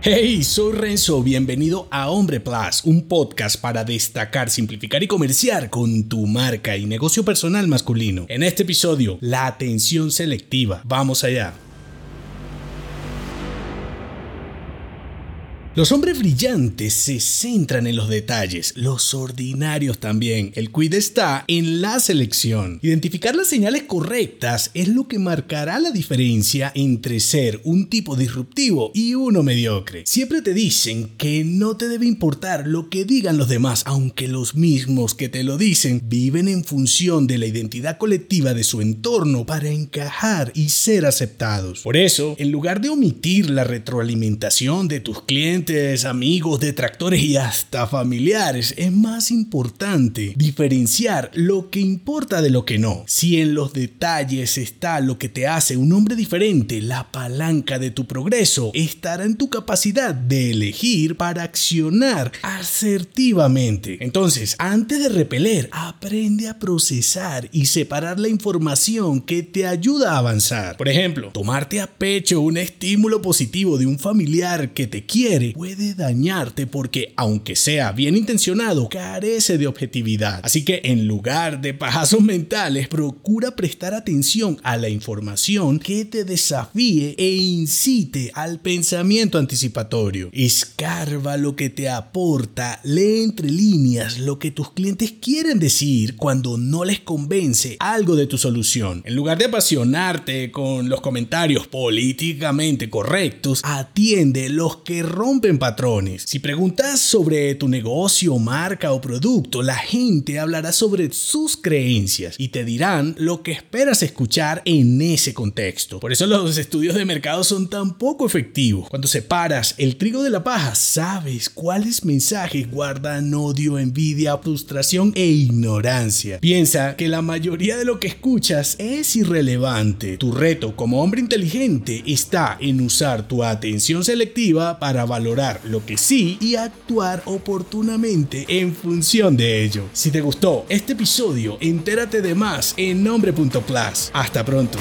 Hey, soy Renzo, bienvenido a Hombre Plus, un podcast para destacar, simplificar y comerciar con tu marca y negocio personal masculino. En este episodio, la atención selectiva. Vamos allá. Los hombres brillantes se centran en los detalles, los ordinarios también. El quid está en la selección. Identificar las señales correctas es lo que marcará la diferencia entre ser un tipo disruptivo y uno mediocre. Siempre te dicen que no te debe importar lo que digan los demás, aunque los mismos que te lo dicen viven en función de la identidad colectiva de su entorno para encajar y ser aceptados. Por eso, en lugar de omitir la retroalimentación de tus clientes, amigos, detractores y hasta familiares, es más importante diferenciar lo que importa de lo que no. Si en los detalles está lo que te hace un hombre diferente, la palanca de tu progreso estará en tu capacidad de elegir para accionar asertivamente. Entonces, antes de repeler, aprende a procesar y separar la información que te ayuda a avanzar. Por ejemplo, tomarte a pecho un estímulo positivo de un familiar que te quiere puede dañarte porque, aunque sea bien intencionado, carece de objetividad. Así que en lugar de pajazos mentales, procura prestar atención a la información que te desafíe e incite al pensamiento anticipatorio. Escarba lo que te aporta, lee entre líneas lo que tus clientes quieren decir cuando no les convence algo de tu solución. En lugar de apasionarte con los comentarios políticamente correctos, atiende los que rompen patrones. Si preguntas sobre tu negocio, marca o producto, la gente hablará sobre sus creencias y te dirán lo que esperas escuchar en ese contexto. Por eso los estudios de mercado son tan poco efectivos. Cuando separas el trigo de la paja, sabes cuáles mensajes guardan odio, envidia, frustración e ignorancia. Piensa que la mayoría de lo que escuchas es irrelevante. Tu reto como hombre inteligente está en usar tu atención selectiva para valorar lo que sí y actuar oportunamente en función de ello. Si te gustó este episodio, entérate de más en nombre.plus. Hasta pronto.